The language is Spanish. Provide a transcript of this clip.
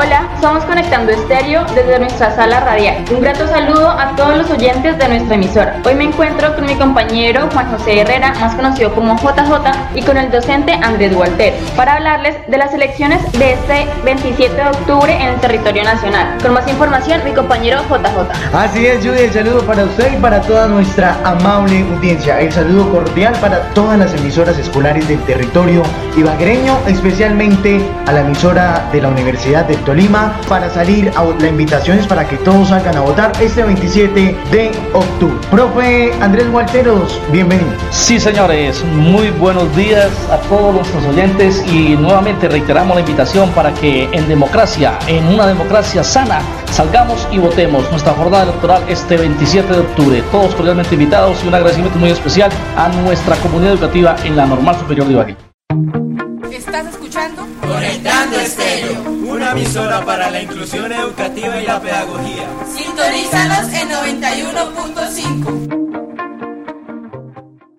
Hola, somos Conectando Estéreo desde nuestra sala radial. Un grato saludo a todos los oyentes de nuestra emisora. Hoy me encuentro con mi compañero Juan José Herrera, más conocido como JJ, y con el docente Andrés Walter, para hablarles de las elecciones de este 27 de octubre en el territorio nacional. Con más información, mi compañero JJ. Así es, Judy, el saludo para usted y para toda nuestra amable audiencia. El saludo cordial para todas las emisoras escolares del territorio ibaguereño, especialmente a la emisora de la Universidad de Tolima para salir a la invitación es para que todos salgan a votar este 27 de octubre. Profe Andrés Walteros, bienvenido. Sí, señores, muy buenos días a todos nuestros oyentes y nuevamente reiteramos la invitación para que en democracia, en una democracia sana, salgamos y votemos nuestra jornada electoral este 27 de octubre. Todos cordialmente invitados y un agradecimiento muy especial a nuestra comunidad educativa en la Normal Superior de Ibagué. Conectando Estéreo, una emisora para la inclusión educativa y la pedagogía. Sintonízanos en 91.5.